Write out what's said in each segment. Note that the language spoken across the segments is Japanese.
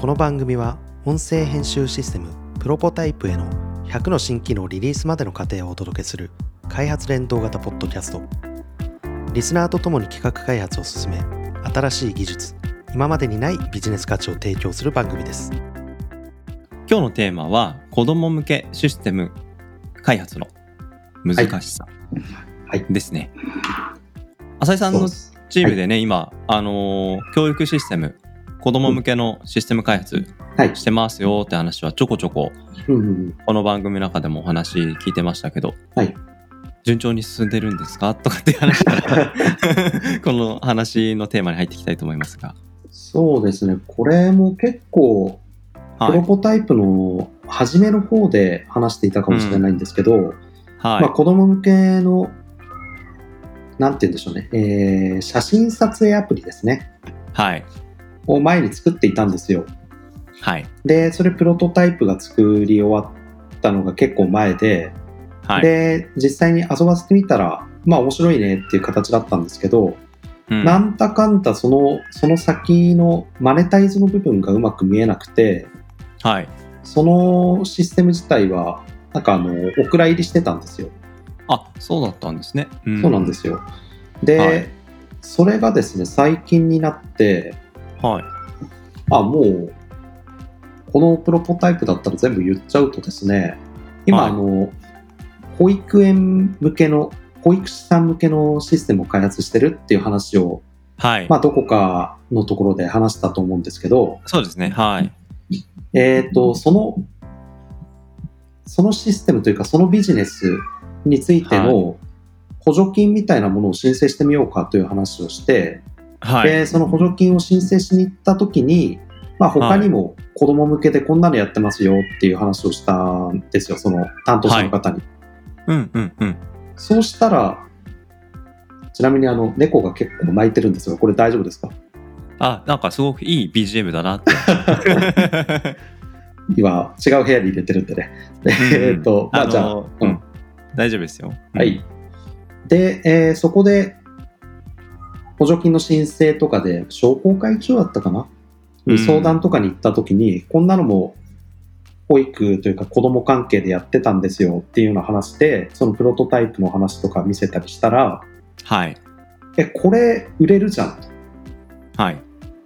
この番組は音声編集システムプロポタイプへの100の新機能リリースまでの過程をお届けする開発連動型ポッドキャスト。リスナーとともに企画開発を進め新しい技術今までにないビジネス価値を提供する番組です。今日のテーマは子供向けシステム開発の難しさはい。ですね。浅井さんのチームでね、今、あのー教育システム子供向けのシステム開発はいしてますよって話はちょこちょここの番組の中でもお話聞いてましたけど、はい順調に進んでるんですか？とかっていう話から この話のテーマに入っていきたいと思いますが。そうですね。これも結構、プはい。ロポタイプの初めの方で話していたかもしれないんですけど、はい。まあ、子供向けの、なんて言うんでしょうね、えー写真撮影アプリですね、はい。を前に作っていたんですよ。はい。で、それプロトタイプが作り終わったのが結構前で、はい。で、実際に遊ばせてみたら、まあ面白いねっていう形だったんですけど、うんなんだかんだその、その先のマネタイズの部分がうまく見えなくて、はい。そのシステム自体は、なんかあの、お蔵入りしてたんですよ。あ、そうだったんですね。そうなんですよ。で、はいそれがですね、最近になって、はい。あ、もう、このプロポタイプだったら全部言っちゃうとですね、今、はいあの、保育園向けの、保育士さん向けのシステムを開発してるっていう話を、はい。まあ、どこかのところで話したと思うんですけど、そうですね。はい。えっ、と、その、そのシステムというか、そのビジネスについての補助金みたいなものを申請してみようかという話をして、はい。で、その補助金を申請しに行った時に、まあ、他にも子供向けでこんなのやってますよっていう話をしたんですよ、その担当者の方に。うんうんうん。そうしたら、ちなみにあの、猫が結構泣いてるんですが、これ大丈夫ですか？あ、なんかすごくいい BGM だなって。今、違う部屋に入れてるんでね。うんえっと、まあ、じゃあ、のうんうん。大丈夫ですよ。うんはい。。で、えーそこで、補助金の申請とかで、商工会長だったかな、うん相談とかに行った時に、こんなのも、保育というか子供関係でやってたんですよっていうような話で、そのプロトタイプの話とか見せたりしたら、はい。え、これ売れるじゃんと。はい。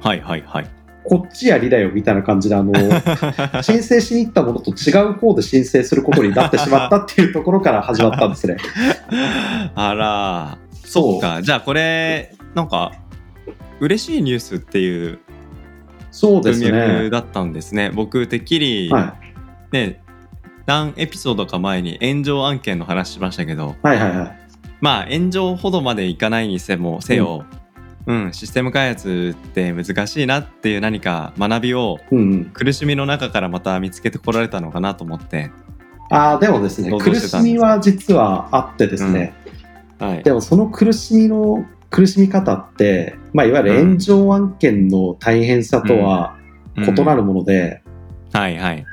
はいはいはい。こっちやりだよみたいな感じで、あの、申請しに行ったものと違う方で申請することになってしまったっていうところから始まったんですね。あら、そうか。じゃあこれ、なんか、嬉しいニュースっていう文そうですね。脈だったんですね。僕、てっきり、はね、何エピソードか前に炎上案件の話しましたけど、い。はいはいはい。まあ炎上ほどまでいかないにせもせよ、うんシステム開発って難しいなっていう何か学びをうんうん。苦しみの中からまた見つけてこられたのかなと思って、ああ、でもですね、苦しみは実はあってですね、はい、でもその苦しみの苦しみ方って、まあ、いわゆる炎上案件の大変さとは異なる、るもので、はいはい。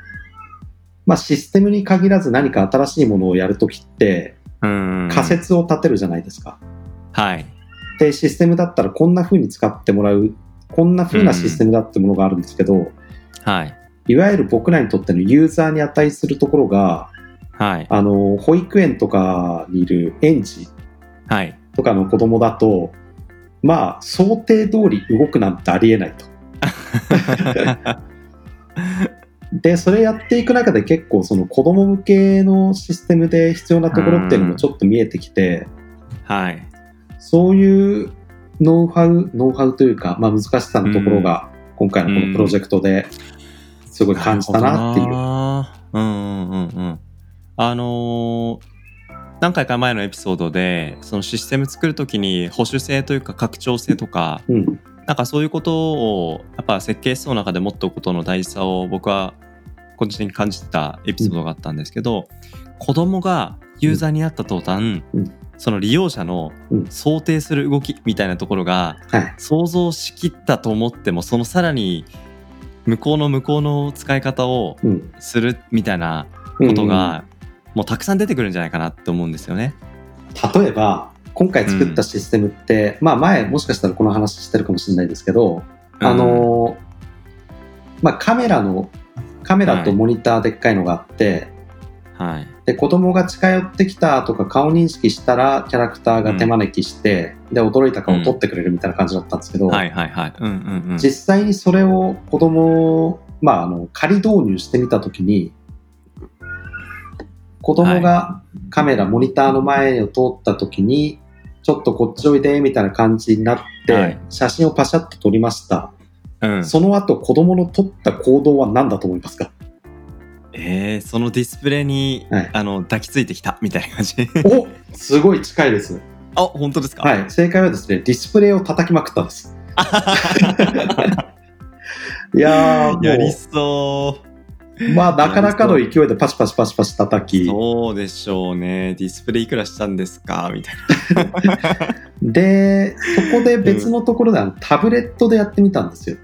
まあ、システムに限らず何か新しいものをやるときってうん。仮説を立てるじゃないですか。はい。で、システムだったらこんな風に使ってもらう、こんな風なシステムだってものがあるんですけど、はい。いわゆる僕らにとってのユーザーに値するところが、はい。あの、保育園とかにいる園児はいとかの子供だと、まあ、想定通り動くなんてありえないと。で、それやっていく中で結構その子供向けのシステムで必要なところっていうのもちょっと見えてきて、はい。そういうノウハウ、ノウハウというか、まあ難しさのところが今回のこのプロジェクトですごい感じたなっていう。うんうんうんうん。あのー何回か前のエピソードでそのシステム作るときに保守性というか拡張性とかうん。なんかそういうことをやっぱ設計思想の中で持っておくことの大事さを僕は個人的に感じてたエピソードがあったんですけど、子供がユーザーになった途端、うんその利用者のうん想定する動きみたいなところがはい。想像しきったと思ってもそのさらに向こうの向こうの使い方をうん。するみたいなことが、もうたくさん出てくるんじゃないかなって思うんですよね。例えば、今回作ったシステムって、まあ前もしかしたらこの話してるかもしれないですけど、あのーまあ、カメラの、カメラとモニターでっかいのがあって、はい。で、子供が近寄ってきたとか顔認識したら、キャラクターが手招きして、で、驚いた顔を撮ってくれるみたいな感じだったんですけど。実際にそれを子供、まあ、あの、仮導入してみたときに、子供がカメラ、モニターの前を通ったときに、ちょっとこっちおいで、みたいな感じになって、はい写真をパシャッと撮りました。うん、その後、子供の撮った行動は何だと思いますか？えー、そのディスプレイに、はいあの抱きついてきたみたいな感じ。おすごい近いです。あ本当ですか？はい。正解はですね、ディスプレイを叩きまくったんです。いやー、やりそう。まあ、なかなかの勢いでパシパシパシパシ叩き、そうでしょうね。ディスプレイいくらしたんですか？みたい で、そこで別のところでタブレットでやってみたんですよ。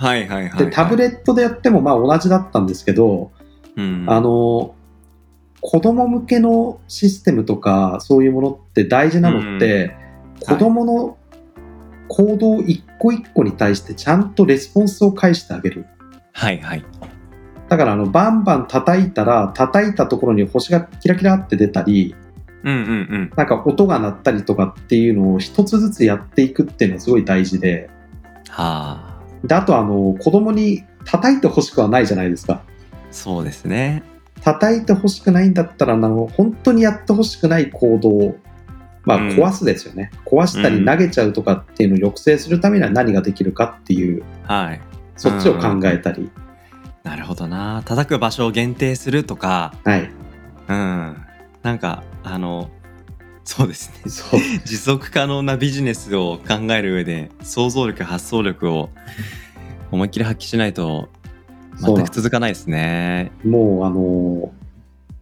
な。はいはいはい、で、タブレットでやってもまあ同じだったんですけど、うん、あの、子供向けのシステムとかそういうものって大事なのって、子供の行動一個一個に対してちゃんとレスポンスを返してあげる。はいはい。だからあのバンバン叩いたら叩いたところに星がキラキラって出たりうんうんうん。なんか音が鳴ったりとかっていうのを一つずつやっていくっていうのはすごい大事ではあ。であとあの子供に叩いてほしくはないじゃないですかそうですね。叩いてほしくないんだったらあの本当にやってほしくない行動まあうん壊すですよね、壊したり投げちゃうとかっていうのを抑制するためには何ができるかっていうはい。そっちを考えたり、なるほどな。叩く場所を限定するとか、はいうん。なんか、あの、そうですね。そう 持続可能なビジネスを考える上で想像力発想力を思いっきり発揮しないと全く続かないですね。もうあの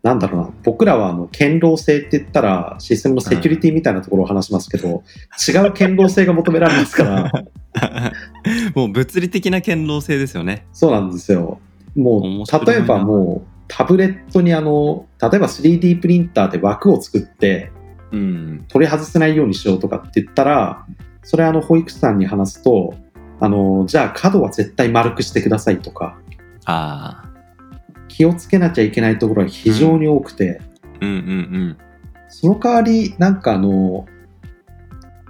なんだろうな僕らはあの堅牢性って言ったらシステムのセキュリティみたいなところを話しますけど、違う堅牢性が求められますから もう物理的な堅牢性ですよね。そうなんですよもう例えばもうタブレットにあの例えば 3D プリンターで枠を作ってうん。取り外せないようにしようとかって言ったらそれあの保育士さんに話すとあのじゃあ角は絶対丸くしてくださいとかああ。気をつけなきゃいけないところが非常に多くて、うんうんうん。その代わり、なんかあの、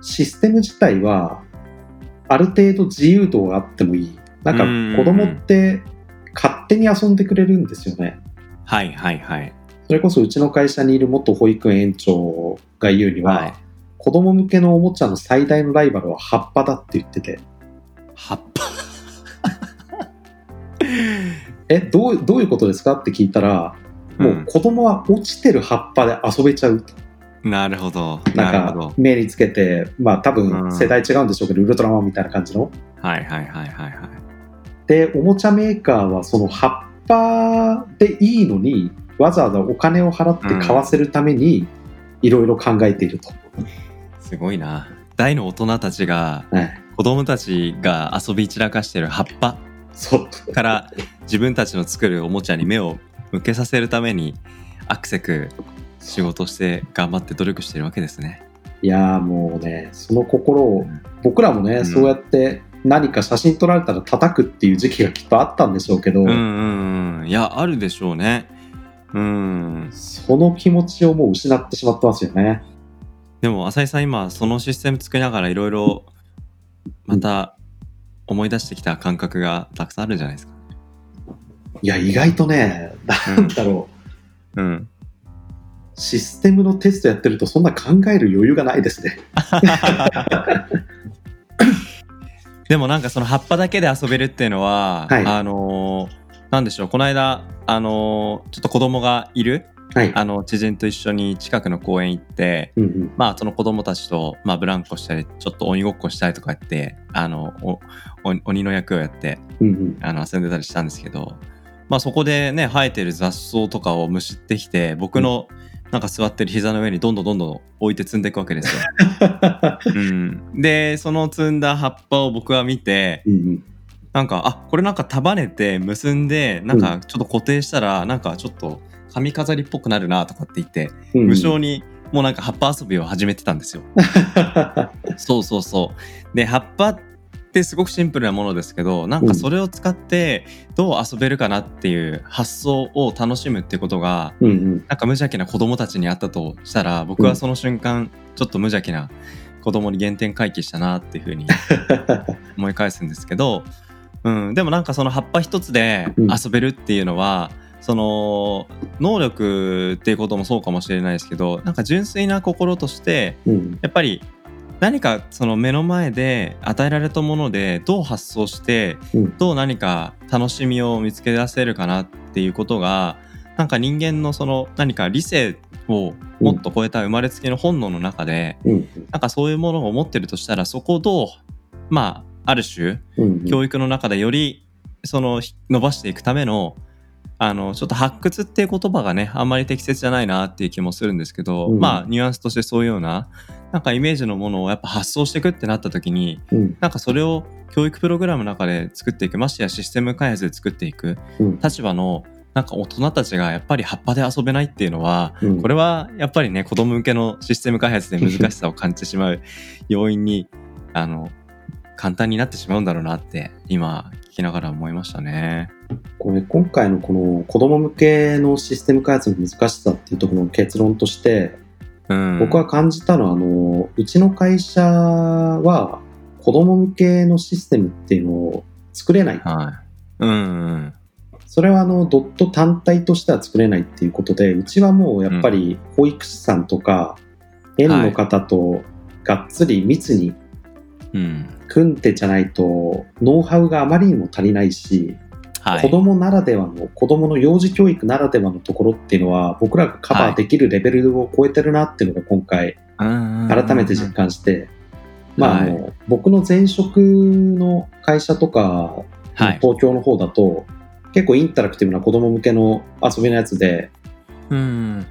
システム自体は、ある程度自由度があってもいい。なんかうん子供って勝手に遊んでくれるんですよね。はいはいはい。それこそうちの会社にいる元保育園園長が言うには、はい子供向けのおもちゃの最大のライバルは葉っぱだって言ってて、葉っぱ。え、どうどういうことですかって聞いたら、もう子供は落ちてる葉っぱで遊べちゃうと。なるほど。なん。か目につけて、まあ多うん分世代違うんでしょうけど、ウルトラマンみたいな感じの。はいはいはいはいはい。で、おもちゃメーカーはその葉っぱでいいのに、わざわざお金を払って買わせるために、いろいろ考えていると。すごいな。大の大人たちが、はい。子供たちが遊び散らかしてる葉っぱ。から自分たちの作るおもちゃに目を向けさせるためにアクセク仕事して頑張って努力してるわけですね。いやーもうね、その心を、僕らもね、うんそうやって何か写真撮られたら叩くっていう時期がきっとあったんでしょうけど、うんうんうん。いや、あるでしょうね。うん。その気持ちをもう失ってしまってますよね。でも、浅井さん今、そのシステム作りながらいろいろまた思い出してきた感覚がたくさんあるんじゃないですか。いや、意外とね、なんだろう。うん。システムのテストやってるとそんな考える余裕がないですね。でもなんかその葉っぱだけで遊べるっていうのは、はいあのーなんでしょうこの間あのーちょっと子供がいるはい。あの知人と一緒に近くの公園行ってうんうん。まあその子供たちと、まあ、ブランコしたりちょっと鬼ごっこしたりとかやってあのおお鬼の役をやってうんうん。あの遊んでたりしたんですけど、まあ、そこでね生えてる雑草とかをむしってきて僕のなんか座ってる膝の上にどんどんどんどん置いて積んでいくわけですよ。うん、でその積んだ葉っぱを僕は見てうんうん。なんかあこれなんか束ねて結んでなんかちょっと固定したらなんかちょっと髪飾りっぽくなるなとかって言ってうんうん無償にもうなんか葉っぱ遊びを始めてたんですよ。そうそうそう。で葉っぱってすごくシンプルなものですけどなんかそれを使ってどう遊べるかなっていう発想を楽しむってことがうんうん。なんか無邪気な子供たちにあったとしたら僕はその瞬間ちょっと無邪気な子供に原点回帰したなっていうふうに 思い返すんですけど、うん、でもなんかその葉っぱ一つでうん遊べるっていうのは、その能力っていうこともそうかもしれないですけどなんか純粋な心としてうん。やっぱり何かその目の前で与えられたものでどう発想してうん。どう何か楽しみを見つけ出せるかなっていうことがなんか人間のその何か理性をもっと超えた生まれつきの本能の中で、うん。なんかそういうものを持ってるとしたらそこをどうまあある種うん。教育の中でよりそのひ伸ばしていくためのあのちょっと発掘っていう言葉がねあんまり適切じゃないなっていう気もするんですけど、うんまあニュアンスとしてそういうようななんかイメージのものをやっぱ発想していくってなった時にうん。なんかそれを教育プログラムの中で作っていくましてやシステム開発で作っていくうん。立場のなんか大人たちがやっぱり葉っぱで遊べないっていうのはうんこれはやっぱりね子供向けのシステム開発で難しさを感じてしまう要因に あの簡単になってしまうんだろうなって今聞きながら思いましたね。これ今回のこの子供向けのシステム開発の難しさっていうところの結論として、うん、僕は感じたのはあのうちの会社は子供向けのシステムっていうのを作れないはい。うんうん。それはあのドット単体としては作れないっていうことでうちはもうやっぱり保育士さんとか園の方とがっつり密にうん。組んでじゃないとノウハウがあまりにも足りないし、はい。子供ならではの子供の幼児教育ならではのところっていうのは僕らがカバーできるレベルを超えてるなっていうのが今回改改めて実感して、まああはいの僕の前職の会社とかはい。東京の方だと結構インタラクティブな子供向けの遊びのやつでうん。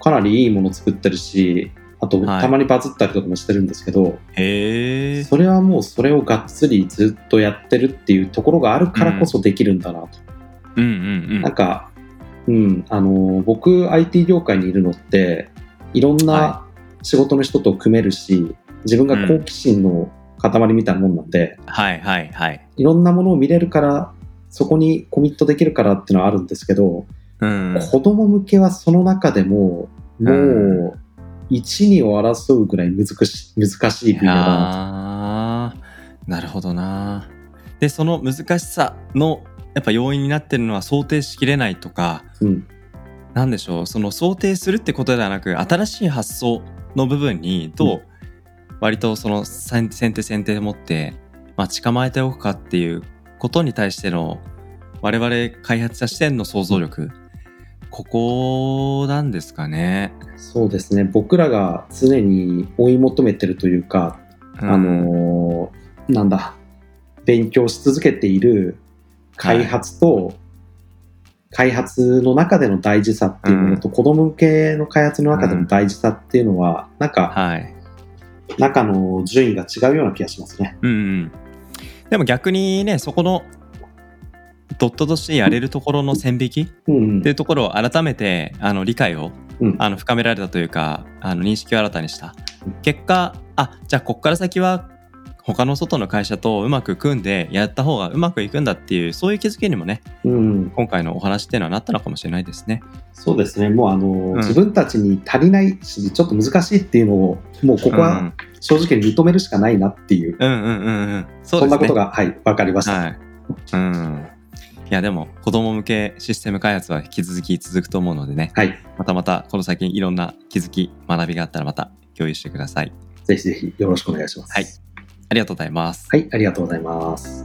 かなりいいもの作ってるしあとはいたまにバズったりとかもしてるんですけど、へえ。それはもうそれをがっつりずっとやってるっていうところがあるからこそできるんだなと。うんうんなんか、うん、あの僕 IT 業界にいるのっていろんなは仕事の人と組めるし、自分が好奇心の塊みたいなもんなんで、はいはいはい。いろんなものを見れるからそこにコミットできるからっていうのはあるんですけど、うん。子供向けはその中でももう一二を争うぐらい難し難しい分野だななるほどな。でその難しさのやっぱ要因になってるのは想定しきれないとかと。うんなんでしょう？その想定するってことではなく新しい発想の部分にどう割とその先先手先手でもって待ち構えておくかっていうことに対しての我々開発者視点の想像力ここなんですかね。そうですね。僕らが常に追い求めてるというか、うん。あのーなんだ勉強し続けている開発と、開発の中での大事さっていうものと、子供向けの開発の中での大事さっていうのは、なんかはい。中の順位が違うような気がしますね。うんうん、でも逆にねそこのドットとしてやれるところの線引き？っていうところを改めてあの理解をうん。あの深められたというかあの認識を新たにした。結果あじゃあこっから先は他の外の会社とうまく組んでやった方がうまくいくんだっていうそういう気づきにもねうん、今回のお話っていうのはなったのかもしれないですね。そうですね、もうあの、ん。自分たちに足りないし、ちょっと難しいっていうのを、もうここは正直に認めるしかないなっていう、うん、うんうんうん。うんそんなことが、はい、分かりました。はい。うん。いやでも子供向けシステム開発は引き続き続くと思うのでねはい、またまたこの先いろんな気づき学びがあったらまた共有してください。ぜひぜひよろしくお願いします。はいありがとうございます。はい、ありがとうございます。